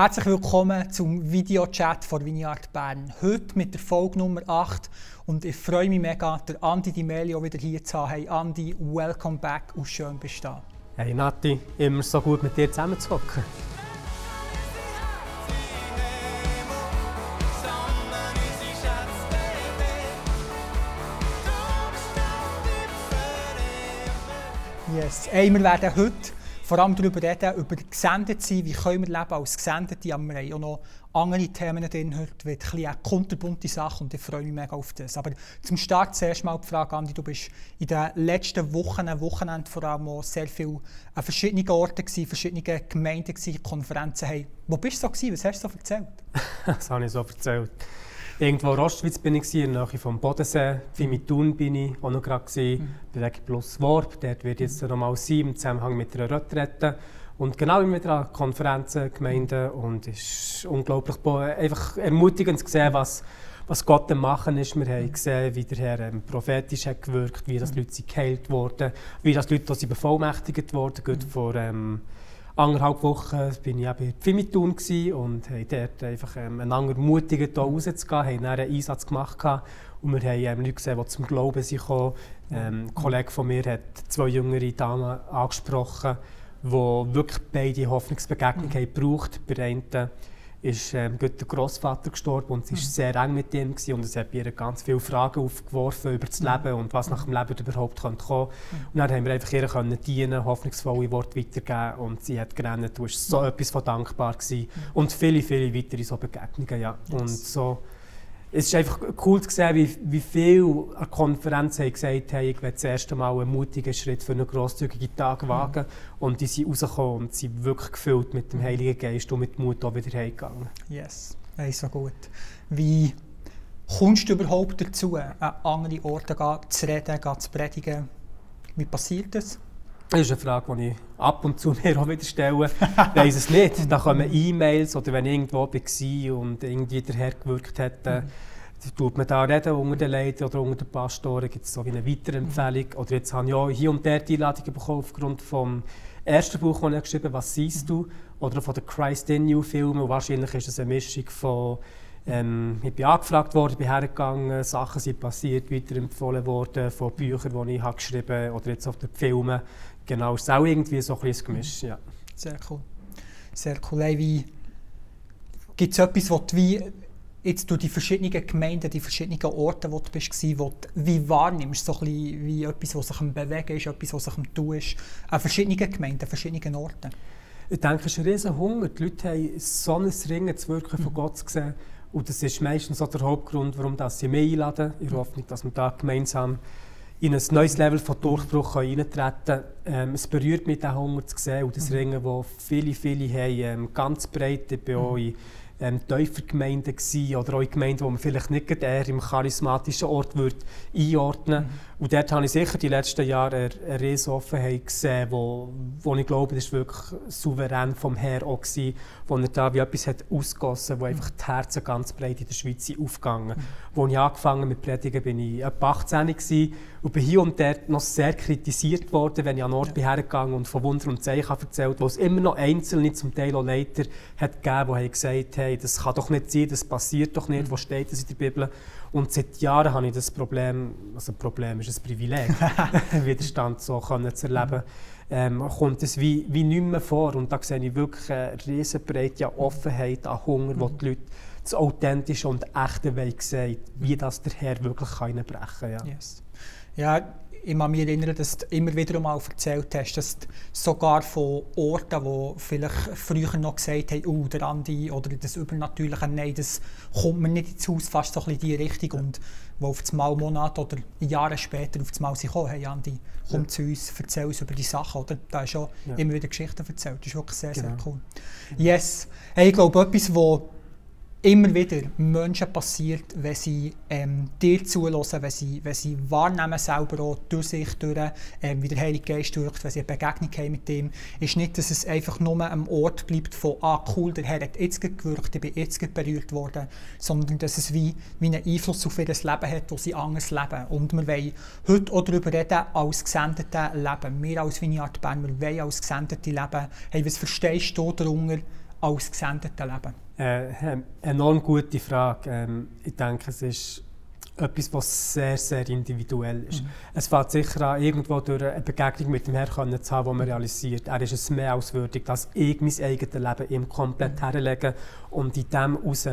Herzlich willkommen zum Videochat von Vineyard Bern. Heute mit der Folge Nummer 8 und ich freue mich mega, der Andi Di Melio wieder hier zu haben. Hey Andi, welcome back und schön bist du da. Hey Nati, immer so gut mit dir zusammenzuhocken. Yes. Hey, wir werden heute vor allem darüber reden, über gesendet sein, wie können wir leben als Gesendete. Aber wir haben auch noch andere Themen drin heute, wie ein bisschen kunterbunte Sachen und ich freue mich mega auf das. Aber zum Start zuerst mal die Frage, Andi, du bist in den letzten Wochen, Wochenende vor allem auch sehr viel an verschiedenen Orten gewesen, verschiedene Gemeinden gewesen, Konferenzen. Hey, wo bist du so gewesen? Was hast du so erzählt? das habe ich so erzählt. Irgendwo in Rostwitz bin ich, in der Nähe vom Bodensee. Fimitun bin ich auch noch gerade. Mhm. Bei Plus Warp, dort wird jetzt noch mal sein, im Zusammenhang mit einer Retrette. Und genau immer wieder an Konferenzen, Gemeinden. Und es ist unglaublich einfach ermutigend zu sehen, was, was Gott am Machen ist. Wir haben gesehen, wie der Herr ähm, prophetisch hat gewirkt, wie das Leute geheilt wurden, wie das Leute sie bevollmächtigt wurden. Mhm. Vor ähm, anderthalb Wochen war ich bei Fimitun und haben dort einfach ähm, einander ermutigt, hier rauszugehen, haben einen Einsatz gemacht und wir haben ähm, Leute gesehen, die zum Glauben sind gekommen. Ähm, ein Kollege von mir hat zwei jüngere Damen angesprochen, die wirklich beide Hoffnungsbegegnungen mhm. gebraucht der ist ähm, der Großvater gestorben und sie war mhm. sehr eng mit ihm gewesen, und es hat ihr ganz viele Fragen aufgeworfen über das mhm. Leben und was nach dem Leben überhaupt kommen könnte. Mhm. Und dann haben wir einfach ihr können dienen, hoffnungsvolle Worte weitergeben und sie hat gerannt, du warst so etwas von dankbar gewesen. und viele, viele weitere so Begegnungen, ja. Yes. Und so es ist einfach cool zu sehen, wie, wie viele an Konferenzen haben gesagt haben, ich will das erste Mal einen mutigen Schritt für einen grosszügigen Tag wagen. Mhm. Und die sind rausgekommen und sind wirklich gefüllt mit dem Heiligen Geist und mit Mut auch wieder heimgegangen. Yes, das ist so gut. Wie kommst du überhaupt dazu, an andere Orte zu reden, zu predigen? Wie passiert das? Das ist eine Frage, die ich ab und zu mir auch wieder stelle. Ich weiss es nicht. Da kommen E-Mails oder wenn ich irgendwo war und irgendwie der Herr gewirkt hat, äh, tut man da reden unter den Leuten oder unter den Pastoren, gibt es so eine Weiterempfehlung. Oder jetzt habe ich auch hier und der die Einladung bekommen aufgrund vom ersten Buch, das ich geschrieben habe, «Was siehst du?» oder von den «Christ in You» Filmen. wahrscheinlich ist es eine Mischung von ähm, ich bin angefragt worden, bin hergegangen, Sachen sind passiert, weiterempfohlen worden von Büchern, die ich habe geschrieben habe oder jetzt auf den Filmen. Genau, es ist auch irgendwie so ein bisschen Gemisch, ja. Sehr cool. Sehr cool. Hey, gibt es etwas, was du wie jetzt durch die verschiedenen Gemeinden, die verschiedenen Orte, wo du bist, wo du wie wahrnimmst, so ein bisschen wie etwas, was sich am Bewegen ist, etwas, was sich am Tun ist, an verschiedenen Gemeinden, an verschiedenen Orten? Ich denke, es ist ein riesen Hunger. Die Leute haben so ein Ringen zu wirken von mhm. Gott gesehen. Und das ist meistens auch der Hauptgrund, warum sie mich einladen. Ich hoffe nicht, dass wir da gemeinsam in ein neues Level von Durchbruch eintreten können. Ähm, es berührt mich, diesen Hunger zu sehen und das mhm. Ringen, das viele, viele haben, ähm, ganz breit bei euch ähm, Täufergemeinden gewesen, oder auch in Gemeinden, die man vielleicht nicht eher im charismatischen Ort würde einordnen würde. Mhm. Und dort habe ich sicher die letzten Jahre eine, Riesenoffenheit gesehen, wo, wo ich glaube, das war wirklich souverän vom Herr auch gewesen, wo er da wie etwas hat ausgossen, wo einfach die Herzen ganz breit in der Schweiz sind aufgegangen. Mhm. Als ich angefangen mit Predigen bin ich etwa 18 gewesen, und bin hier und dort noch sehr kritisiert worden, wenn ich an Ort ja. hergegangen und von Wunder und Zeichen erzählt, wo es immer noch Einzelne, zum Teil auch Leiter, hat gegeben, die gesagt haben, das kann doch nicht sein, das passiert doch nicht, mhm. wo steht das in der Bibel? Und seit Jahren habe ich das Problem, also Problem ist ein Privileg, Widerstand so können zu erleben, ähm, kommt es wie, wie nicht mehr vor. Und da sehe ich wirklich eine riesenbreite Offenheit an Hunger, mhm. wo die Leute das Authentische und Echte sehen wie das der Herr wirklich reinbrechen kann. Ja. Yes. ja, ich kann mich erinnern, dass du immer wieder einmal erzählt hast, dass sogar von Orten, wo vielleicht früher noch gesagt haben, oh, der Andi oder das Übernatürliche, nein, das kommt mir nicht ins Haus, fast so ein bisschen in die Richtung. Und wo auf einmal Monate oder Jahre später auf einmal sie kommen, hey Andi, komm ja. zu uns, erzähl uns über die Sachen. Oder? Da hast du auch ja. immer wieder Geschichten erzählt. Das ist wirklich sehr, genau. sehr cool. Yes. Hey, ich glaube, etwas, wo immer wieder Menschen passiert, wenn sie ähm, dir zulassen, wenn sie, wenn sie wahrnehmen selber auch durch sich, durch, ähm, wie der Heilige Geist wirkt, wenn sie eine Begegnung haben mit ihm, ist nicht, dass es einfach nur am Ort bleibt von «Ah, cool, der Herr hat jetzt gewirkt, ich bin jetzt berührt worden», sondern dass es wie, wie einen Einfluss auf ihr Leben hat, wo sie anders leben. Und wir wollen heute auch darüber reden, als Gesendete leben. Wir als Vineyard Bern, wir wollen als Gesendete leben. Hey, was verstehst du darunter, als gesendete leben? Äh, enorm gute Frage. Ähm, ich denke, es ist etwas, was sehr, sehr individuell ist. Mhm. Es fängt sicher an, irgendwo durch eine Begegnung mit dem Herrn zu haben, wo man realisiert, er ist es mehr als würdig, dass ich mein eigenes Leben ihm komplett mhm. herlege und in dem heraus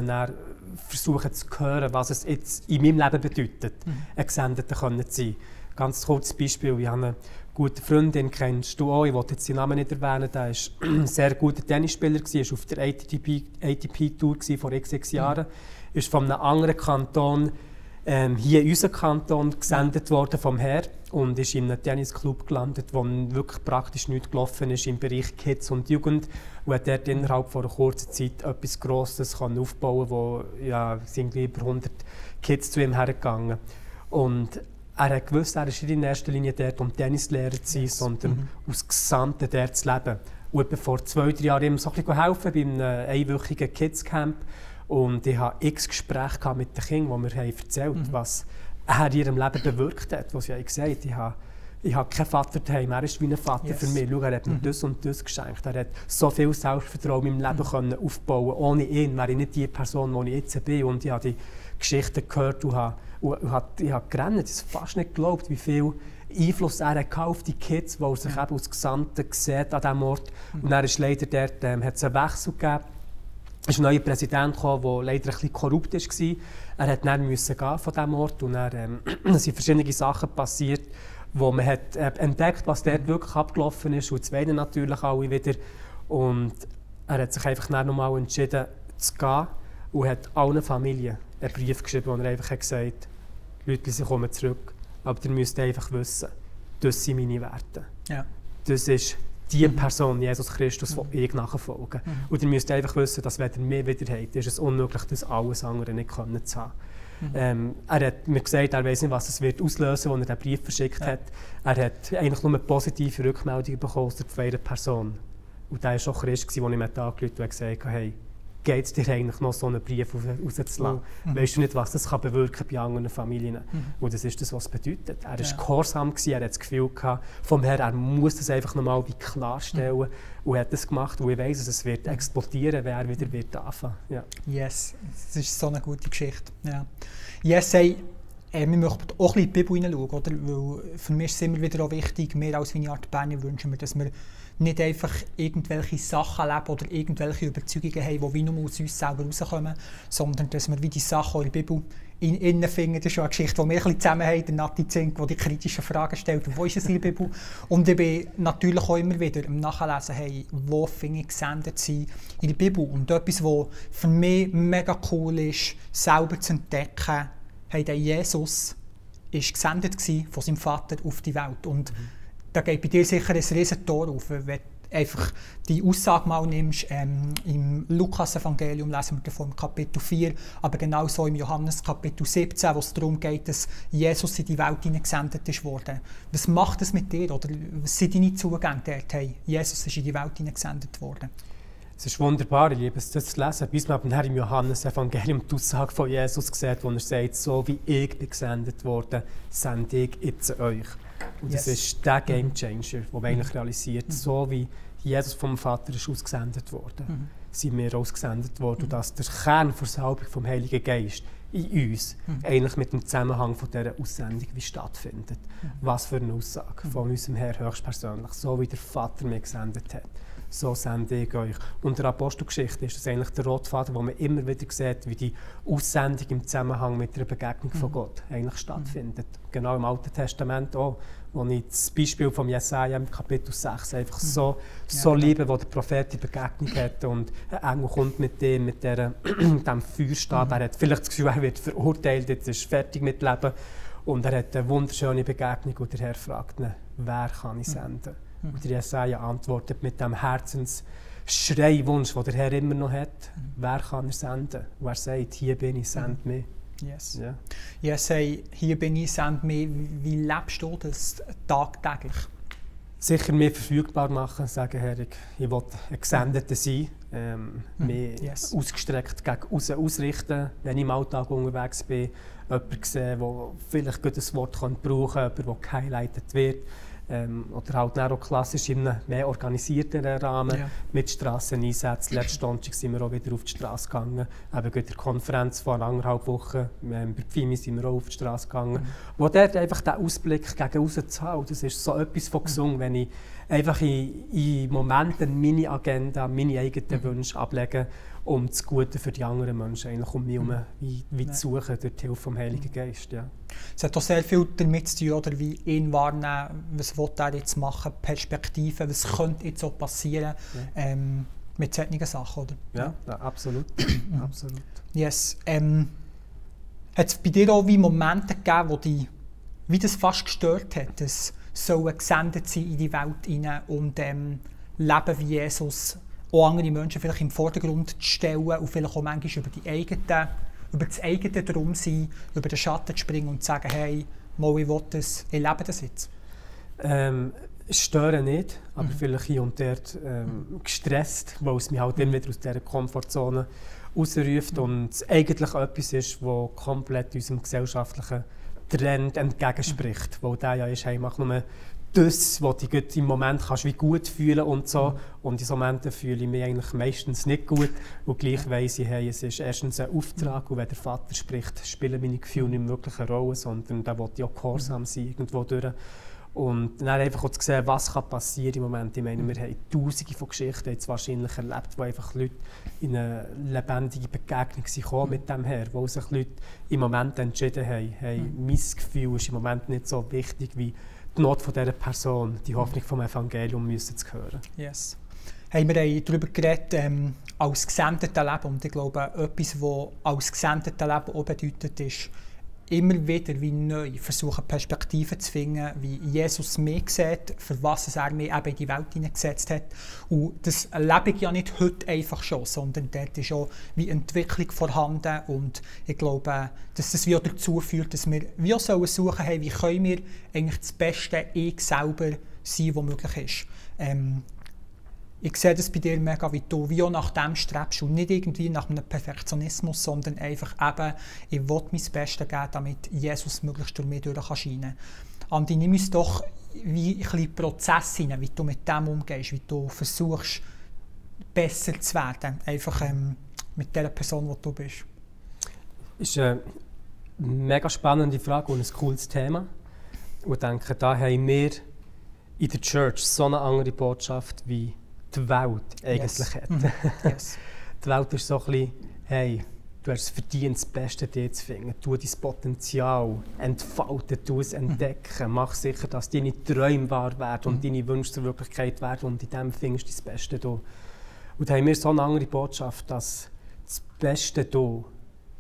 versuchen zu hören, was es jetzt in meinem Leben bedeutet, mhm. ein Gesendeter zu sein. Ganz kurzes Beispiel, ich habe gute Freundin, kennst du auch, ich wollte jetzt den Namen nicht erwähnen, der war ein sehr guter Tennisspieler, war auf der ATP-Tour vor x, x Jahren, mhm. ist von einem anderen Kanton ähm, hier in unserem Kanton gesendet worden vom Herr und ist in einem Tennisclub gelandet, wo wirklich praktisch nichts gelaufen ist im Bereich Kids und Jugend und hat dort innerhalb von kurzen Zeit etwas Grosses aufbauen wo ja, sind über 100 Kids zu ihm hergegangen. Und er hat gewusst, er ist nicht in erster Linie dort, um Tennislehrer zu sein, yes. sondern mhm. aus Gesamten dort zu leben. Und vor zwei, drei Jahren ihm so ein bisschen helfen bei einem einwöchigen Kids-Camp. Und ich hatte x Gespräche mit den Kindern, die mir erzählt mhm. was er in ihrem Leben bewirkt hat. Was ich gesagt habe, ich habe ich habe keinen Vater daheim, er ist wie ein Vater yes. für mich. Schau, er hat mir mhm. das und das geschenkt. Er hat so viel Selbstvertrauen in meinem Leben mhm. können aufbauen Ohne ihn wäre ich nicht die Person, die ich jetzt bin. Und ich habe die Geschichten gehört und habe, und habe, ich habe gerannt. Ich habe fast nicht geglaubt, wie viel Einfluss er hat auf die Kids, die er sich ja. eben aus Gesamten sieht an diesem Ort. Mhm. Und er ist leider dort, ähm, hat es einen Wechsel gegeben ist ein neuer Präsident gekommen, der leider ein bisschen korrupt war. Er hat dann müssen gehen von diesem Ort und dann ähm, sind verschiedene Sachen passiert, wo man hat äh, entdeckt, was dort wirklich abgelaufen ist und zwei natürlich alle wieder. Und er hat sich einfach dann nochmal entschieden zu gehen und hat allen Familien einen Brief geschrieben, wo er einfach hat gesagt hat, Leute, sie kommen zurück, aber ihr müsst einfach wissen, das sind meine Werte. Ja. Das ist die mhm. Person, Jesus Christus, mhm. ich nachfolgen. Mhm. Und ihr müsst einfach wissen, dass wenn ihr mehr wieder habt, ist es unmöglich, das alles andere nicht können zu haben. Mhm. Ähm, er hat mir gesagt, er weiß nicht, was es wird auslösen, als er den Brief verschickt ja. hat. Er hat eigentlich nur positive Rückmeldungen bekommen von einer Person. Und der war schon Christ, der ich mir angerufen und gesagt hat, hey, geht es dir eigentlich noch so einen Brief rauszulassen? Mhm. Weißt du nicht, was das kann bewirken bei anderen Familien? Mhm. Und das ist das, was es bedeutet. Er war ja. gehorsam, er hat das Gefühl gehabt, vom Herrn, er muss das einfach nochmal klarstellen mhm. und hat das gemacht. Und ich weiss, dass es wird explodieren, wenn er wieder wird anfangen ja. Yes, das ist so eine gute Geschichte. Ja. Yes, hey, äh, wir möchten auch ein bisschen in die Bibel hineinschauen, oder? Weil für mich ist es immer wieder auch wichtig, mehr als Art Berner wünschen wir, dass wir nicht einfach irgendwelche Sachen leben oder irgendwelche Überzeugungen haben, die wie nur aus uns selber rauskommen, sondern dass wir wie die Sachen in der Bibel in, innen finden. Das ist schon eine Geschichte, die wir ein zusammen haben, der Nati Zink, der die kritischen Fragen stellt, wo ist es in der Bibel? Und ich bin natürlich auch immer wieder im Nachlesen, hey, wo finde ich gesendet sein in der Bibel? Und etwas, was für mich mega cool ist, selber zu entdecken, hey, der Jesus ist gesendet von seinem Vater auf die Welt. Und mhm da geht bei dir sicher ein riesen Tor auf, wenn du einfach die Aussage mal nimmst. Ähm, Im Lukas-Evangelium lesen wir davon Kapitel 4, aber genauso im Johannes Kapitel 17, wo es darum geht, dass Jesus in die Welt hineingesendet ist. Was macht es mit dir? Oder was sind deine Zugänge dort? Hey, Jesus ist in die Welt hineingesendet worden. Es ist wunderbar, ich liebe es, das zu lesen. Bis man im Johannes-Evangelium die Aussage von Jesus sieht, wo er sagt, so wie ich bin gesendet worden, sende ich jetzt euch. Und yes. das ist der Game Changer, den man eigentlich realisiert. Mhm. So wie Jesus vom Vater ist ausgesendet worden, mhm. sind wir ausgesendet worden. Und dass der Kern der Salbung vom Heiligen Geist in uns mhm. eigentlich mit dem Zusammenhang von dieser Aussendung wie stattfindet. Mhm. Was für eine Aussage von unserem Herr höchstpersönlich, so wie der Vater mir gesendet hat so sende ich euch. Und der Apostelgeschichte ist das eigentlich der Rotfaden, wo man immer wieder sieht, wie die Aussendung im Zusammenhang mit der Begegnung mhm. von Gott eigentlich stattfindet. Mhm. Genau im Alten Testament auch, wo ich das Beispiel von Jesaja im Kapitel 6 einfach mhm. so, so ja, liebe, wo der Prophet die Begegnung hat und ein Engel kommt mit dem, mit der, dem Feuerstab. Mhm. Er hat vielleicht das Gefühl, er wird verurteilt, jetzt ist fertig mit Leben. Und er hat eine wunderschöne Begegnung und der Herr fragt ihn, wer kann ich mhm. senden? Mhm. Und der Jesaja antwortet mit dem Herzensschreiwunsch, den der Herr immer noch hat. Mhm. Wer kann er senden? Und er sagt, hier bin ich, send mich. Yes. Yeah. Ja, say, hier bin ich, send mich. Wie lebst du das tagtäglich? Sicher mehr verfügbar machen, sagen, Herr, ich, ich will ein Gesendeter sein, ähm, mhm. mehr yes. ausgestreckt gegen raus ausrichten, wenn ich im Alltag unterwegs bin, jemanden sehen, der vielleicht ein Wort brauchen kann, jemand, der gehighlightet wird ähm, oder halt auch klassisch in einem mehr organisierten Rahmen Ja. mit Strasseneinsätzen. Letzten Sonntag sind wir auch wieder auf die Straße gegangen. Eben gerade der Konferenz vor anderthalb Wochen, ähm, bei Pfimi sind wir auch auf die Straße gegangen. Mhm. Wo dort einfach der Ausblick gegen raus zu haben, das ist so etwas von gesungen, wenn ich einfach in, in Momenten meine Agenda, meine eigenen Mhm. Wünsche ablege, um das Gute für die anderen Menschen, eigentlich um mich herum, wie, wie Ja. zu suchen durch die Hilfe vom Heiligen Geist. Ja. Es hat auch sehr viel damit zu tun, oder wie ihn wahrnehmen, was will er jetzt machen, Perspektiven, was könnte jetzt auch passieren ähm, mit solchen Sachen, oder? Ja, ja, absolut. absolut. Yes. Ähm, hat es bei dir auch wie Momente gegeben, wo die, wie das fast gestört hat, dass sollen gesendet sein in die Welt hinein und ähm, leben wie Jesus, auch andere Menschen vielleicht im Vordergrund zu stellen und vielleicht auch manchmal über, die eigenen, über das eigene Drum sein, über den Schatten zu springen und zu sagen, hey, mal, ich will das, ich lebe das jetzt. Ähm, stören nicht, aber Mhm. vielleicht hier und dort ähm, gestresst, weil es mich halt immer wieder aus dieser Komfortzone rausruft und es eigentlich etwas ist, was komplett unserem gesellschaftlichen Trend entgegenspricht, weil der ja ist, hey, mach nur das, was du im Moment kannst, wie gut fühlen und so. Und in so Momenten fühle ich mich eigentlich meistens nicht gut. Und gleich weiss ich, hey, es ist erstens ein Auftrag und wenn der Vater spricht, spielen meine Gefühle nicht wirklich eine Rolle, sondern da will auch gehorsam sein, irgendwo durch. Und dann einfach auch zu sehen, was kann passieren im Moment. Ich meine, wir haben tausende von Geschichten jetzt wahrscheinlich erlebt, wo einfach Leute in eine lebendige Begegnung sind mit dem Herr, wo sich Leute im Moment entschieden haben, hey, mein Gefühl ist im Moment nicht so wichtig wie die Not von dieser Person, die Hoffnung vom Evangelium müssen zu hören. Yes. Hey, wir haben darüber geredet, ähm, als gesendete Leben. Und ich glaube, etwas, was als gesendete Leben auch bedeutet, ist, immer wieder wie neu versuchen, Perspektiven zu finden, wie Jesus mich sieht, für was er mich eben in die Welt hineingesetzt hat. Und das lebe ich ja nicht heute einfach schon, sondern dort ist auch wie Entwicklung vorhanden. Und ich glaube, dass das wie auch dazu führt, dass wir wie auch sollen suchen, hey, wie können wir eigentlich das beste Ich selber sein, was möglich ist. Ähm, ich sehe das bei dir mega, wie du wie auch nach dem strebst und nicht irgendwie nach einem Perfektionismus, sondern einfach eben, ich will mein Bestes geben, damit Jesus möglichst durch mich durch kann scheinen Andi, nimm uns doch wie ein Prozess hinein, wie du mit dem umgehst, wie du versuchst, besser zu werden, einfach ähm, mit der Person, die du bist. Das ist eine mega spannende Frage und ein cooles Thema. Ich denke, da haben wir in der Church so eine andere Botschaft, wie die Welt eigentlich Yes. hat. Mhm. Yes. Die Welt ist so ein bisschen, hey, du hast es verdient, das Beste dir zu finden. Tu dein Potenzial entfalten, tu es entdecken. Mach sicher, dass deine Träume wahr werden und deine Wünsche zur Wirklichkeit werden und in dem findest du das Beste du. Und da haben wir so eine andere Botschaft, dass das Beste du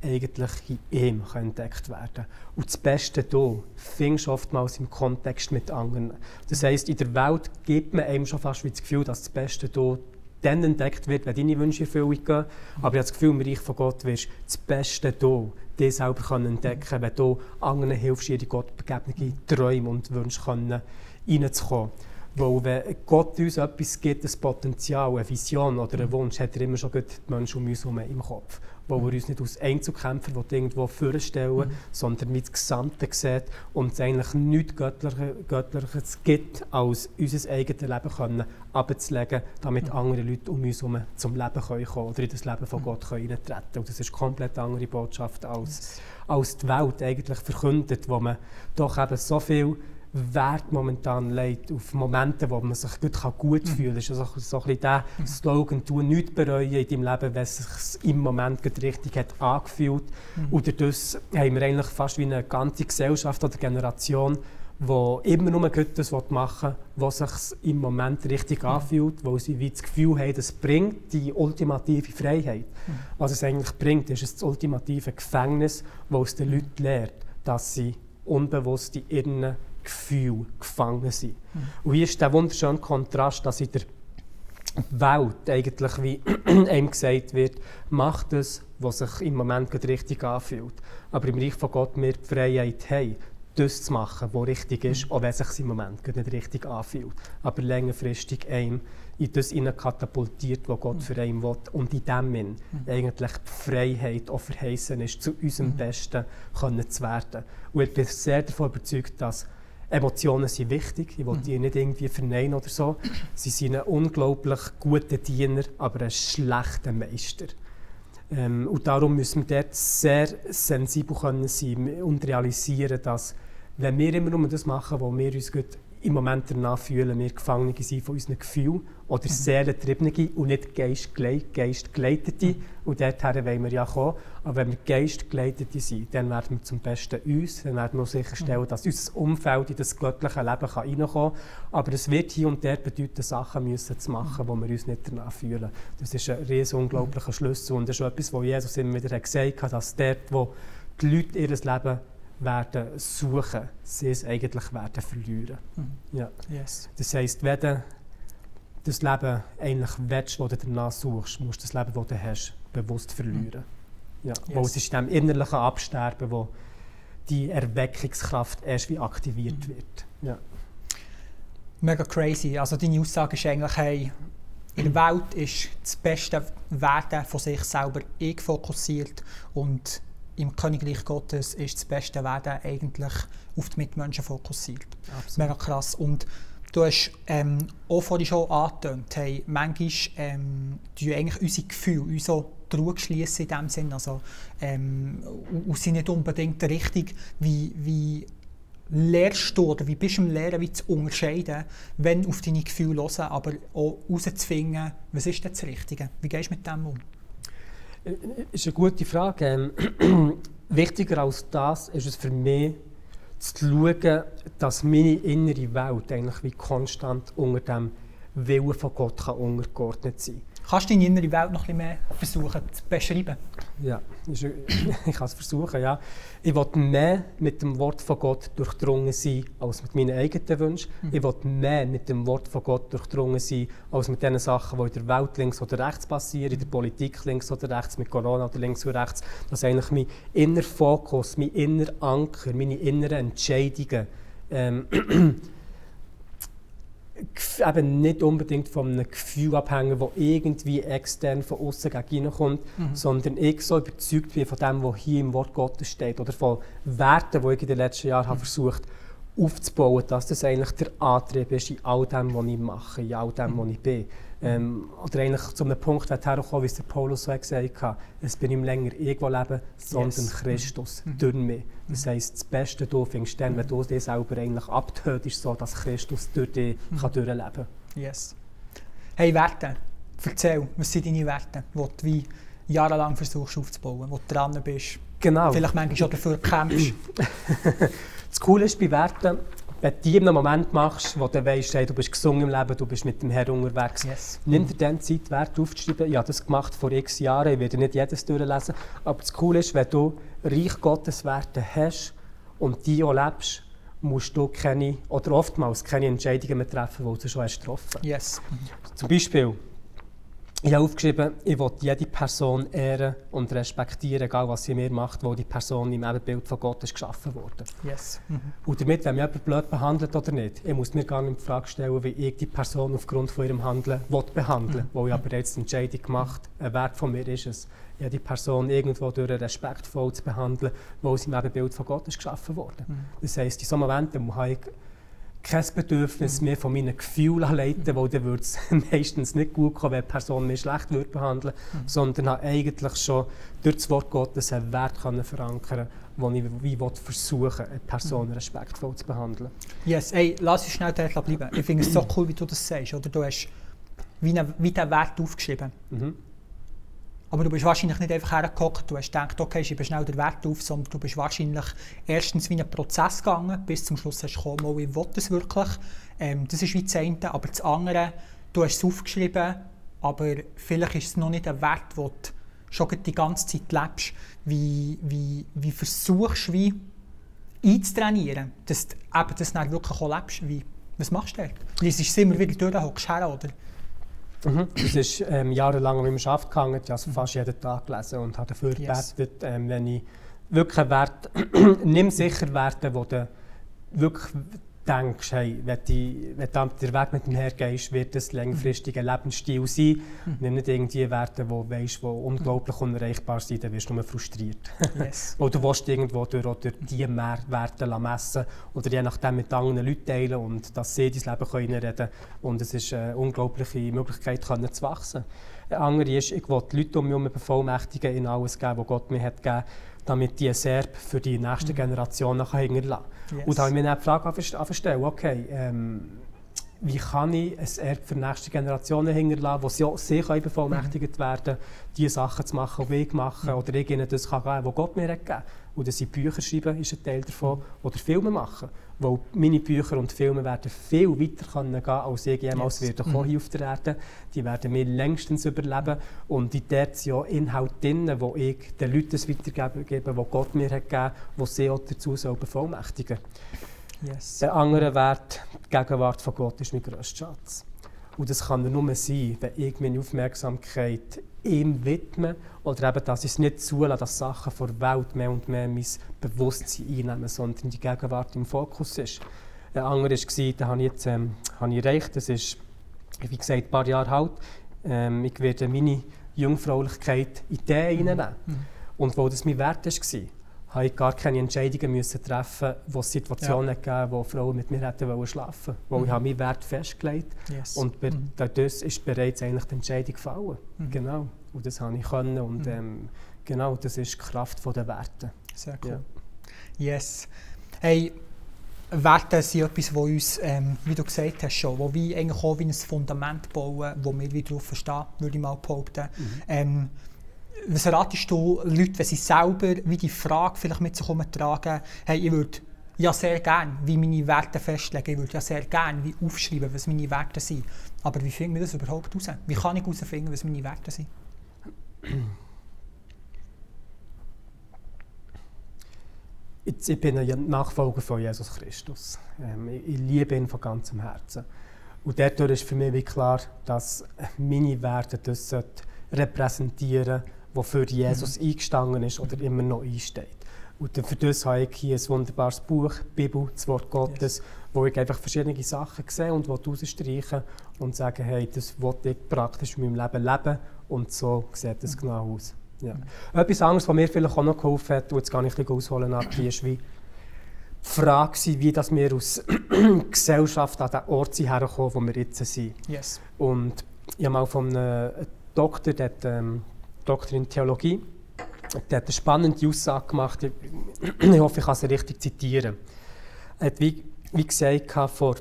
eigentlich in ihm entdeckt werden Und das Beste du findest du oftmals im Kontext mit anderen. Das heisst, in der Welt gibt man einem schon fast wie das Gefühl, dass das Beste du dann entdeckt wird, wenn deine Wünsche in Erfüllung gehen. Aber ich habe das Gefühl, im Reich von Gott wirst das Beste du dir selber können entdecken wenn du anderen hilfst, ihre gottbegebenen Träume und Wünsche können reinzukommen. Weil wenn Gott uns etwas gibt, ein Potenzial, eine Vision oder einen Wunsch, hat er immer schon die Menschen um uns herum im Kopf. Weil er uns nicht als Einzelkämpfer irgendwo vorstellen sondern mit das Gesamte sieht und es eigentlich nichts Göttlicher- Göttlicheres gibt, als unser eigenes Leben können abzulegen, damit andere Leute um uns herum zum Leben können kommen oder in das Leben von Gott können eintreten Und das ist eine komplett andere Botschaft als, als die Welt eigentlich verkündet, wo man doch eben so viel Wert momentan legt auf Momente, wo man sich gut, gut fühlen kann. Das ist so, so ein bisschen der Slogan, du nichts bereuen in deinem Leben, wenn es sich im Moment richtig hat angefühlt. Und dadurch haben wir eigentlich fast wie eine ganze Gesellschaft oder Generation, die immer nur das machen will, was sich im Moment richtig anfühlt, wo sie wie das Gefühl haben, das bringt die ultimative Freiheit. Was es eigentlich bringt, ist das ultimative Gefängnis, wo es den Leuten lehrt, dass sie unbewusst in ihren Gefühlen gefangen sind. Und hier ist der wunderschöne Kontrast, dass in der Welt eigentlich wie einem gesagt wird, mach das, was sich im Moment gerade richtig anfühlt. Aber im Reich von Gott wir die Freiheit haben, das zu machen, was richtig ist, auch wenn es sich im Moment gerade nicht richtig anfühlt. Aber längerfristig einem in das katapultiert, was Gott für einen will. Und in dem Sinn eigentlich die Freiheit auch verheißen ist, zu unserem Besten können zu werden. Und ich bin sehr davon überzeugt, dass Emotionen sind wichtig, ich will die nicht irgendwie verneinen oder so. Sie sind ein unglaublich guter Diener, aber ein schlechter Meister. Ähm, und darum müssen wir dort sehr sensibel können sein und realisieren, dass wenn wir immer nur das machen, was wir uns gut im Moment danach fühlen, wir Gefangene sind von unseren Gefühlen oder mhm. Seelentriebene und nicht Geistgeleitete. Mhm. Und dorthin wollen wir ja kommen. Aber wenn wir Geistgeleitete sind, dann werden wir zum Besten uns, dann werden wir sicherstellen, mhm. dass unser Umfeld in das göttliche Leben kann reinkommen kann. Aber es wird hier und dort bedeuten, Sachen müssen zu machen, wo wir uns nicht danach fühlen. Das ist ein riesen unglaublicher Schlüssel und das ist etwas, was Jesus immer wieder gesagt hat, dass dort, wo die Leute ihr Leben werden suchen, sie es eigentlich werden verlieren. Mhm. Ja. Yes. Das heisst, wenn das Leben eigentlich willst, das du danach suchst, musst du das Leben, das du hast, bewusst verlieren. Mhm. Ja. Yes. Weil es ist in dem innerlichen Absterben, wo die Erweckungskraft erst wie aktiviert mhm. wird. Ja. Mega crazy. Also deine Aussage ist eigentlich, hey, in der Welt ist das beste Werden von sich selber ich fokussiert und im Königreich Gottes ist das beste Werden eigentlich auf die Mitmenschen fokussiert. Absolut. Mega krass. Und du hast ähm, auch vorhin schon angetönt, hey, manchmal ähm, eigentlich unsere Gefühle uns so schließen in dem Sinn. Also, ähm, und sind nicht unbedingt richtig, wie, wie lernst du oder wie bist du im Lehren wie zu unterscheiden, wenn auf deine Gefühle hören, aber auch herauszufinden, was ist denn das Richtige? Wie gehst du mit dem um? Das ist eine gute Frage. Ähm, wichtiger als das ist es für mich, zu schauen, dass meine innere Welt eigentlich wie konstant unter dem Willen von Gott kann untergeordnet sein kann. Kannst du deine innere Welt noch ein bisschen mehr versuchen zu beschreiben? Ja, ich kann es versuchen, ja. Ich will mehr mit dem Wort von Gott durchdrungen sein, als mit meinen eigenen Wünschen. Mhm. Ich will mehr mit dem Wort von Gott durchdrungen sein, als mit den Sachen, die in der Welt links oder rechts passieren, in der Politik links oder rechts, mit Corona oder links oder rechts. Dass eigentlich mein innerer Fokus, mein innerer Anker, meine inneren Entscheidungen ähm, eben nicht unbedingt von einem Gefühl abhängen, das irgendwie extern von außen gegen kommt, mhm. sondern ich so überzeugt bin von dem, was hier im Wort Gottes steht oder von Werten, die ich in den letzten Jahren mhm. habe versucht aufzubauen, dass das eigentlich der Antrieb ist in all dem, was ich mache, in all dem, was ich bin. Ähm, oder eigentlich zu einem Punkt herkommen, wie es der Paulus so gesagt hat, es bin nicht länger ich, der lebe, sondern yes. Christus mhm. durch mich. Das heisst, das Beste du findest dann, wenn du dich selber eigentlich abtötest, so dass Christus durch dich mhm. kann durchleben kann. Yes. Hey, Werte. Erzähl, was sind deine Werte, die du wie jahrelang versuchst aufzubauen, wo du dran bist? Genau. Vielleicht manchmal schon dafür kämpfst. das Coole ist bei Werten, wenn du die in einem Moment machst, wo du weißt, hey, du bist gesungen im Leben, du bist mit dem Herrn unterwegs, yes. nimm dir dann Zeit, Wert aufzuschreiben. Ich habe das gemacht vor x Jahren, ich werde nicht jedes durchlesen. Aber das Coole ist, wenn du Reich Gottes Werte hast und die auch lebst, musst du keine, oder oftmals keine Entscheidungen mehr treffen, die du schon hast getroffen hast. Yes. Zum Beispiel, ich habe aufgeschrieben, ich will jede Person ehren und respektieren, egal was sie mir macht, wo die Person im Ebenbild von Gott ist geschaffen wurde. Yes. Mhm. Und damit, wenn mich jemand blöd behandelt oder nicht, ich muss mir gar nicht die Frage stellen, wie ich die Person aufgrund von ihrem Handeln will behandeln will, mhm. wo ich aber jetzt eine Entscheidung gemacht. Ein Wert von mir ist es, ja, die Person irgendwo durch respektvoll zu behandeln, wo sie im Ebenbild von Gott ist geschaffen wurde. Mhm. Das heisst, in so Momenten habe ich kein Bedürfnis mehr von meinen Gefühlen leiten, weil dann würde es meistens nicht gut kommen, wenn eine Person mich schlecht würde behandeln würde, mhm. sondern habe eigentlich schon durch das Wort Gottes einen Wert können verankern wo ich wie versuchen eine Person respektvoll zu behandeln. Yes, hey, lass uns schnell dort bleiben. Ich finde es so cool, wie du das sagst. Oder? Du hast wie, einen, wie den Wert aufgeschrieben. Mhm. Aber du bist wahrscheinlich nicht einfach hergekommen, du hast gedacht, okay, ich schnell den Wert auf, sondern du bist wahrscheinlich erstens wie einen Prozess gegangen, bis zum Schluss hast du gekommen, oh, ich will das wirklich. Ähm, das ist wie das eine. Aber das andere, du hast es aufgeschrieben, aber vielleicht ist es noch nicht ein Wert, den du schon die ganze Zeit lebst. Wie, wie, wie versuchst du wie einzutrainieren, dass du eben das dann wirklich auch lebst? Wie, was machst du da? Liest es immer wieder durch, hockst her, oder? Mhm. Das ist ähm, jahrelang an meinem Schaft gehangen, ich habe also fast jeden Tag gelesen und habe dafür yes. gebetet, ähm, wenn ich wirklich einen Wert, nimm sicher Werte, die du wirklich denkst, hey, wenn, die, wenn der Weg mit dem hergehst, wird das längerfristig ein Lebensstil sein. Mhm. Nimm nicht irgendwie Werte, die, weißt, die unglaublich unerreichbar sind, dann wirst du nur frustriert. Yes. oder du willst irgendwo durch, durch diese Werte messen oder je nachdem mit anderen Leuten teilen und dass sie dein Leben können reden Und es ist eine unglaubliche Möglichkeit, können zu wachsen. Eine andere ist, ich will die Leute um mich herum bevollmächtigen, in alles geben, was Gott mir hat gegeben damit die Serb für die nächste mhm. Generation nachher hinterlassen. Yes. Und da habe ich mir die Frage angestellt, okay, ähm, wie kann ich ein Erbe für die nächste Generation hinterlassen, wo sie auch sehr bevollmächtigt mhm. werden, diese Sachen zu machen, die ich mache, mhm. oder ich ihnen das kann geben, was Gott mir hat gegeben Oder sie Bücher schreiben, ist ein Teil davon, mhm. oder Filme machen. Weil meine Bücher und Filme werden viel weiter können gehen als ich jemals yes. werde mhm. hier auf der Erde. Die werden mir längstens überleben. Und in dort sind auch Inhalte drin, wo ich den Leuten weitergeben gebe, die Gott mir hat gegeben, die sie auch dazu bevollmächtigen sollen. Yes. Der andere Wert, die Gegenwart von Gott, ist mein grösster Schatz. Und das kann nur sein, wenn ich meine Aufmerksamkeit ihm widme oder eben, dass ich es nicht zulasse, dass Sachen vor der Welt mehr und mehr mein Bewusstsein einnehmen, sondern die Gegenwart im Fokus ist. Ein anderer war, den habe ich jetzt ähm, habe ich erreicht, das ist, wie gesagt, ein paar Jahre alt. Ähm, ich werde meine Jungfräulichkeit in den mhm. hineinnehmen. Mhm. Und wo das mein Wert war, habe ich gar keine Entscheidungen müssen treffen wo es Situationen ja. gegeben wo Frauen mit mir hätten wollen schlafen wollten. Mhm. ich habe meinen Wert festgelegt yes. und mhm. dadurch ist bereits eigentlich die Entscheidung gefallen. Mhm. Genau. Und das habe ich können und mhm. ähm, genau, das ist die Kraft der Werte. Sehr cool. Ja. Yes. Hey, Werte sind etwas, das uns, ähm, wie du gesagt hast, schon, wo wir eigentlich auch wie ein Fundament bauen, wo wir wieder darauf verstehen, würde ich mal behaupten. Mhm. Ähm, was ratest du Leuten, wenn sie selber wie die Frage vielleicht mit sich herumtragen, hey, ich würde ja sehr gerne wie meine Werte festlegen, ich würde ja sehr gerne wie aufschreiben, was meine Werte sind. Aber wie finden wir das überhaupt heraus? Wie kann ich herausfinden, was meine Werte sind? Ich bin ein Nachfolger von Jesus Christus. Ähm, ich liebe ihn von ganzem Herzen. Und dadurch ist für mich wie klar, dass meine Werte das repräsentieren wofür Jesus mhm. eingestanden ist oder immer noch einsteht. Und für das habe ich hier ein wunderbares Buch, die Bibel, das Wort Gottes, yes. wo ich einfach verschiedene Sachen sehe und rausstreichen und sagen, hey, das wollte ich praktisch in meinem Leben leben und so sieht es mhm. genau aus. Ja. Mhm. Etwas anderes, was mir vielleicht auch noch geholfen hat, und jetzt kann ich ein ausholen, ist wie die Frage, wie dass wir aus Gesellschaft an den Ort herkommen, wo wir jetzt sind. Yes. Und ich habe mal von einem Doktor, der hat, ähm, Doktor in Theologie. Der hat eine spannende Aussage gemacht. Ich hoffe, ich kann sie richtig zitieren. Er hat, wie, wie gesagt, vor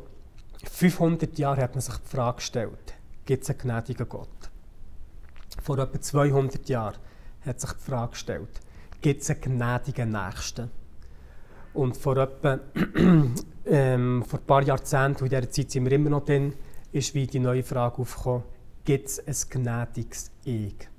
500 Jahren hat man sich die Frage gestellt, gibt es einen gnädigen Gott? Vor etwa 200 Jahren hat sich die Frage gestellt, gibt es einen gnädigen Nächsten? Und vor etwa ähm, vor ein paar Jahrzehnten, in dieser Zeit sind wir immer noch drin, ist wie die neue Frage aufgekommen, gibt es ein gnädiges Ich?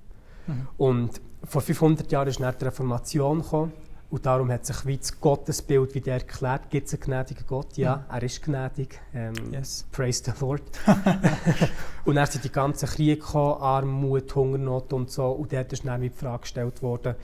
Mhm. Und vor 500 Jahren ist die Reformation gekommen. Und darum hat sich wie das Gottesbild wieder erklärt. Gibt es einen gnädigen Gott? Ja, mhm. er ist gnädig. Ähm, yes. Praise the Lord. und dann sind die ganzen Kriege gekommen, Armut, Hungernot und so. Und dort ist dann die Frage gestellt worden,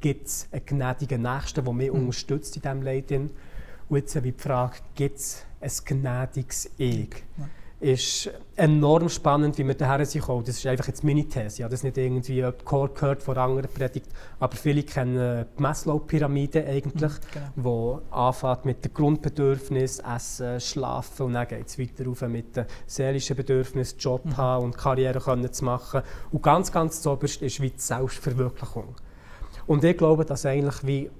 gibt es einen gnädigen Nächsten, der mich mhm. unterstützt in diesem Leid? Und jetzt die Frage, gibt es ein gnädiges Ich? Ja ist enorm spannend, wie wir daher sind Das ist einfach jetzt meine These. Ich habe das nicht irgendwie gehört von anderen Predigt, aber viele kennen die Maslow-Pyramide eigentlich, mhm, genau. wo anfängt mit den Grundbedürfnissen, Essen, Schlafen und dann geht es weiter rauf mit den seelischen Bedürfnissen, Job mhm. haben und Karriere können zu machen. Und ganz, ganz zuoberst ist wie die Selbstverwirklichung. Und ich glaube, dass eigentlich wie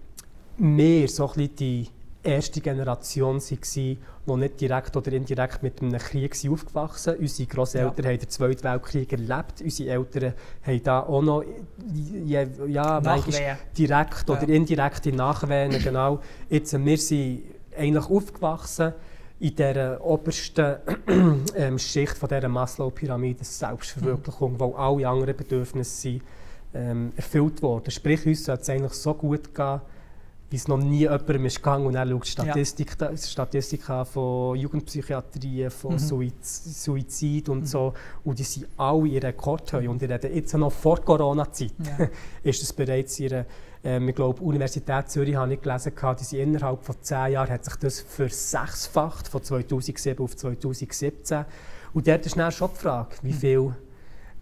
mehr so ein bisschen die erste Generation waren, die nicht direkt oder indirekt mit einem Krieg aufgewachsen sind. Unsere Großeltern ja. haben den Zweiten Weltkrieg erlebt. Unsere Eltern haben da auch noch ja, ja direkt oder ja. indirekt Nachwehen. Genau. Jetzt, wir sind eigentlich aufgewachsen in der obersten ähm, Schicht von dieser Maslow-Pyramide Selbstverwirklichung, mhm. wo alle anderen Bedürfnisse sind, ähm, erfüllt wurden. Sprich, uns sollte es eigentlich so gut gehen, wie es noch nie jemandem ist gegangen und dann schaut Statistik, ja. Statistik an von Jugendpsychiatrie, von mhm. Suiz Suizid und mhm. so und die sind alle in Rekordhöhe und ich rede jetzt noch vor Corona-Zeit ja. ist es bereits ihre ähm, ich glaube, Universität Zürich habe ich gelesen, die sind innerhalb von zehn Jahren hat sich das versechsfacht, von 2007 auf 2017. Und dort ist dann schon die Frage, wie mhm. viel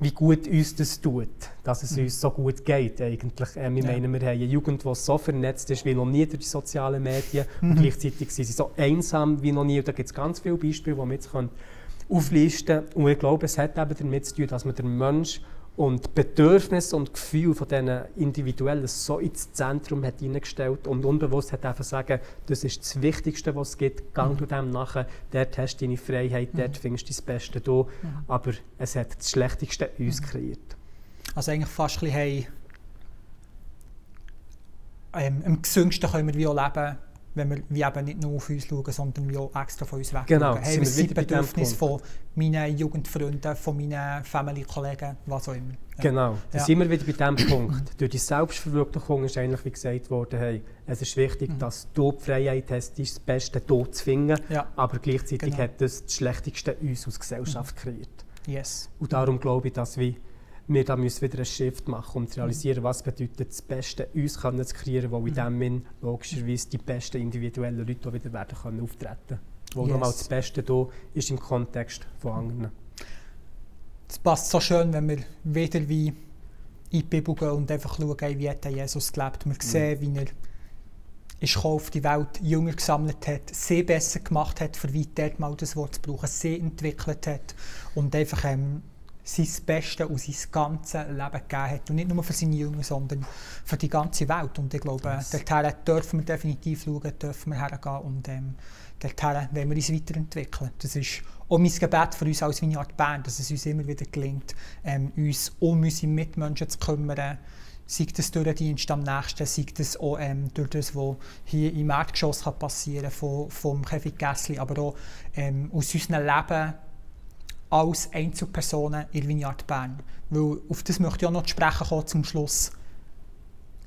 wie gut uns das tut, dass es mhm. uns so gut geht eigentlich. Äh, wir ja. meinen, wir haben eine Jugend, die so vernetzt ist wie noch nie durch die sozialen Medien mhm. und gleichzeitig sind sie so einsam wie noch nie. Und da gibt es ganz viele Beispiele, die wir jetzt auflisten können. Und ich glaube, es hat eben damit zu tun, dass man den Mensch und Bedürfnisse und Gefühle von diesen Individuellen so ins Zentrum hat hineingestellt und unbewusst hat einfach sagen, das ist das Wichtigste, was es gibt, gang mhm. du dem nachher, dort hast du deine Freiheit, dort mhm. findest du das Beste da, mhm. aber es hat das Schlechteste uns mhm. kreiert. Also eigentlich fast ein bisschen, ähm, am gesündsten können wir wie auch leben, wenn wir wie eben nicht nur auf uns schauen, sondern wir auch extra von uns weg genau, schauen. Hey, was sind Bedürfnisse von meinen Jugendfreunden, von meinen Family-Kollegen, was auch immer. Genau, da ja. sind wir wieder bei diesem Punkt. Durch die Selbstverwirklichung ist eigentlich wie gesagt worden, hey, es ist wichtig, mhm. dass du die Freiheit hast, das Beste dort zu finden, ja. aber gleichzeitig genau. hat das das Schlechteste uns als Gesellschaft mhm. kreiert. Yes. Und darum glaube ich, dass wir wir da müssen wieder einen Shift machen, um zu realisieren, was bedeutet das Beste, uns können zu kreieren, wo in dem Sinn logischerweise die besten individuellen Leute wieder werden können auftreten Wo yes. nochmal das Beste da ist im Kontext von anderen. Es passt so schön, wenn wir wieder wie in die Bibel gehen und einfach schauen, wie hat Jesus gelebt. Wir mhm. sehen, wie er ist auf die Welt Jünger gesammelt hat, sie besser gemacht hat, für weit dort mal das Wort zu brauchen, sie entwickelt hat und einfach ähm, sein Bestes aus seinem ganzen Leben gegeben hat. Und nicht nur für seine Jünger, sondern für die ganze Welt. Und ich glaube, yes. dorthin dürfen wir definitiv schauen, dürfen wir hergehen und ähm, dorthin wollen wir uns weiterentwickeln. Das ist auch mein Gebet für uns als Vineyard Bern, dass es uns immer wieder gelingt, ähm, uns um unsere Mitmenschen zu kümmern, sei das durch den Dienst am nächsten, sei das auch ähm, durch das, was hier im Erdgeschoss passieren kann, von, vom Kevin Gessli, aber auch ähm, aus unserem Leben als Einzelpersonen in Vineyard Bern. Weil auf das möchte ich auch noch zu sprechen kommen zum Schluss.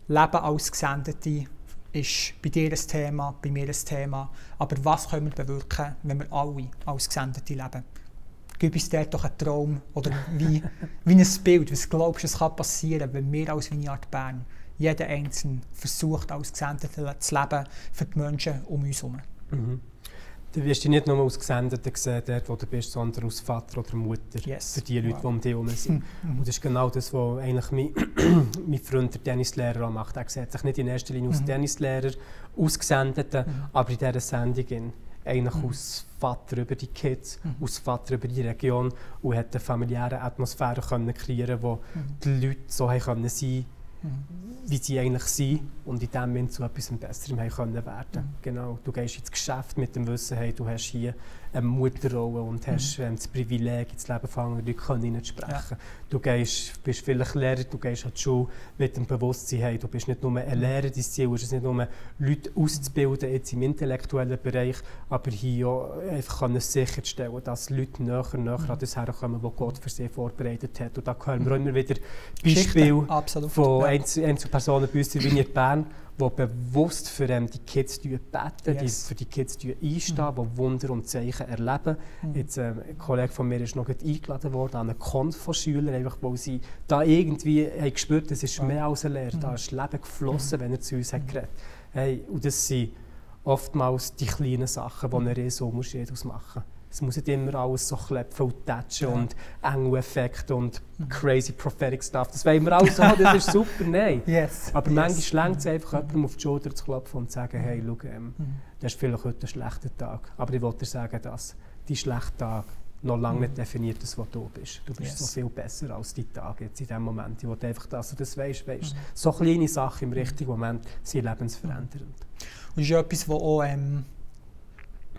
Leben als Gesendete ist bei dir ein Thema, bei mir ein Thema. Aber was können wir bewirken, wenn wir alle als Gesendete leben? Gib uns dort doch einen Traum oder wie, wie ein Bild. Was glaubst du, es kann passieren, wenn wir als Vineyard Bern, jeder Einzelne, versucht, als Gesendete zu leben für die Menschen um uns herum? Mhm. Du wirst dich nicht nur als Gesendete sehen, dort wo du bist, sondern als Vater oder Mutter yes. für die Leute, wow. die um dich herum sind. Mhm. Und das ist genau das, was eigentlich mein, mein Freund, der Tennislehrer, auch macht. Er sieht sich nicht in erster Linie als mhm. Tennislehrer, als Gesendete, mhm. aber in dieser Sendung eigentlich mhm. als Vater über die Kids, mhm. als Vater über die Region und hat eine familiäre Atmosphäre können kreieren, wo mhm. die Leute so haben können sein wie sie eigentlich sind und in dem Moment zu etwas Besserem haben können werden. Mhm. Genau. Du gehst ins Geschäft mit dem Wissen, hey, du hast hier eine Mutterrolle und hast mhm. das Privileg, ins Leben von anderen Leuten sprechen ja. Du gehst, bist vielleicht Lehrer, du gehst an die Schule mit dem Bewusstsein, hey, du bist nicht nur ein mhm. Lehrer, dein Ziel ist es nicht nur, Leute auszubilden jetzt im intellektuellen Bereich, aber hier auch einfach können sicherstellen, dass Leute näher, näher mhm. an das herkommen, was Gott für sie vorbereitet hat. Und da hören wir mhm. immer wieder Beispiele von ja. Einzelpersonen bei uns in Bern, die bewusst für ähm, die Kids beten, yes. die für die Kids einstehen, mhm. die Wunder und Zeichen erleben. Mhm. Jetzt, ähm, ein Kollege von mir ist noch eingeladen worden an einen Konf von Schülern, einfach, weil sie da irgendwie haben gespürt haben, es ist mehr als eine Lehre, mhm. da ist Leben geflossen, mhm. wenn er zu uns hat geredet. Hey, und das sind oftmals die kleinen Sachen, die einen riesen Unterschied ausmachen. Es muss nicht immer alles so klepfen und tätschen ja. und Engel-Effekte und mhm. crazy prophetic stuff. Das wollen wir alles haben, das ist super, nein. Yes. Aber yes. manchmal längt es einfach, jemandem auf die Schulter zu klopfen und zu sagen, hey, schau, ähm, mhm. das ist vielleicht heute ein schlechter Tag. Aber ich wollte dir sagen, dass die schlechte Tag noch lange nicht mhm. definiert ist, was du bist. Du bist yes. so viel besser als die Tage jetzt in dem Moment. Ich wollte einfach, dass du das weißt. weißt. Mhm. So kleine Sachen im richtigen Moment sind lebensverändernd. Und ist etwas, was auch... Ähm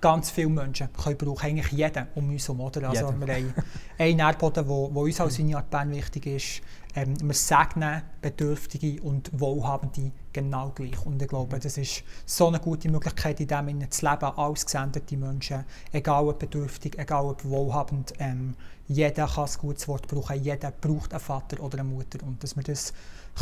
ganz viele Menschen können brauchen, eigentlich jeden um uns herum. Oder? Also wir haben einen Nährboden, der uns als Vineyard Bern wichtig ist. Ähm, wir segnen Bedürftige und Wohlhabende genau gleich. Und ich glaube, das ist so eine gute Möglichkeit, in dem Sinne zu leben, als gesendete Menschen, egal ob bedürftig, egal ob wohlhabend. Ähm, jeder kann ein gutes Wort brauchen, jeder braucht einen Vater oder eine Mutter. Und dass wir das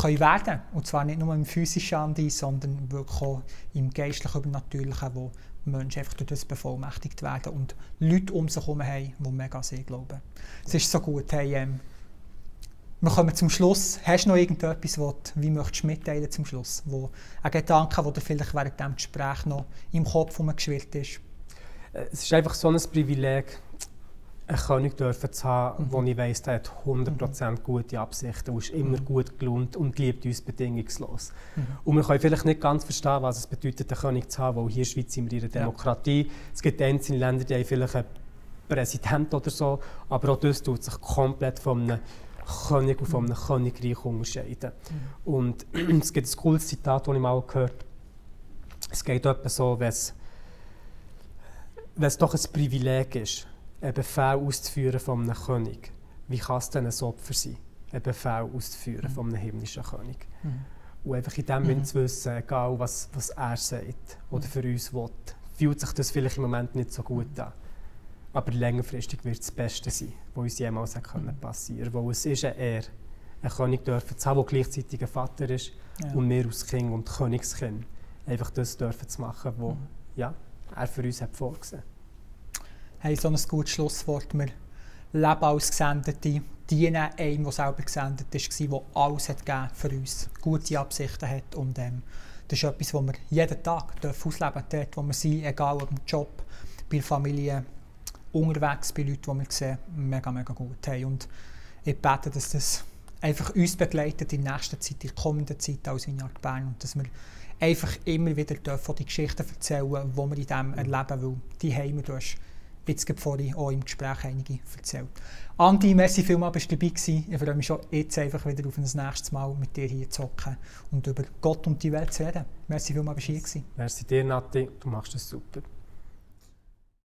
können werden Und zwar nicht nur im physischen Andi, sondern wirklich auch im geistlichen, übernatürlichen, wo Menschen einfach durch das bevollmächtigt werden und Leute um sich herum haben, die mega sehr glauben. Es ist so gut. Hey, ähm, wir kommen zum Schluss. Hast du noch irgendetwas, was du, wie möchtest mitteilen zum Schluss? Wo, ein Gedanke, der dir vielleicht während dem Gespräch noch im Kopf geschwirrt ist? Äh, es ist einfach so ein Privileg, einen König dürfen zu haben, mhm. wo ich weiss, der hat 100% mhm. gute Absichten und ist immer mhm. gut gelohnt und liebt uns bedingungslos. Mhm. Und wir können vielleicht nicht ganz verstehen, was es bedeutet, einen König zu haben, weil hier in der Schweiz sind wir in einer Demokratie. Ja. Es gibt einzelne Länder, die haben vielleicht einen Präsident oder so, aber auch das tut sich komplett von einem König und von einem mhm. Königreich unterscheiden. Mhm. Und es gibt ein cooles Zitat, das ich mal gehört habe. Es geht etwa so, wenn es doch ein Privileg ist, einen Befehl auszuführen von einem König, wie kann es denn ein Opfer sein, einen Befehl auszuführen mhm. von einem himmlischen König? Mhm. Und einfach in dem mhm. zu wissen, egal was, was er sagt oder mhm. für uns will, fühlt sich das vielleicht im Moment nicht so gut an. Aber längerfristig wird es das Beste sein, was uns jemals können mhm. passieren konnte. Weil es ist eine Ehre, einen König dürfen zu haben, der gleichzeitig ein Vater ist ja. und wir als Kind und Königskind einfach das dürfen zu machen, was mhm. ja, er für uns hat vorgesehen haben so ein gutes Schlusswort. Wir leben als Gesendete, dienen einem, der selber gesendet war, der alles hat für uns, gute Absichten hat. Und ähm, das ist etwas, was wir jeden Tag ausleben dürfen, dort wo wir sind, egal ob im Job, bei der Familie, unterwegs, bei Leuten, die wir sehen, mega, mega gut haben. Und ich bete, dass das einfach uns begleitet in der nächsten Zeit, in der kommenden Zeit als Vineyard Bern und dass wir einfach immer wieder dürfen die Geschichten erzählen, die wir in dem erleben, weil die haben wir, du jetzt vorhin auch im Gespräch einige erzählt. Andi, merci vielmals, bist du dabei gewesen. Ich freue mich schon jetzt einfach wieder auf ein nächstes Mal mit dir hier zu hocken und über Gott und die Welt zu reden. Merci vielmals, bist du hier gewesen. Merci dir, Nati. Du machst das super.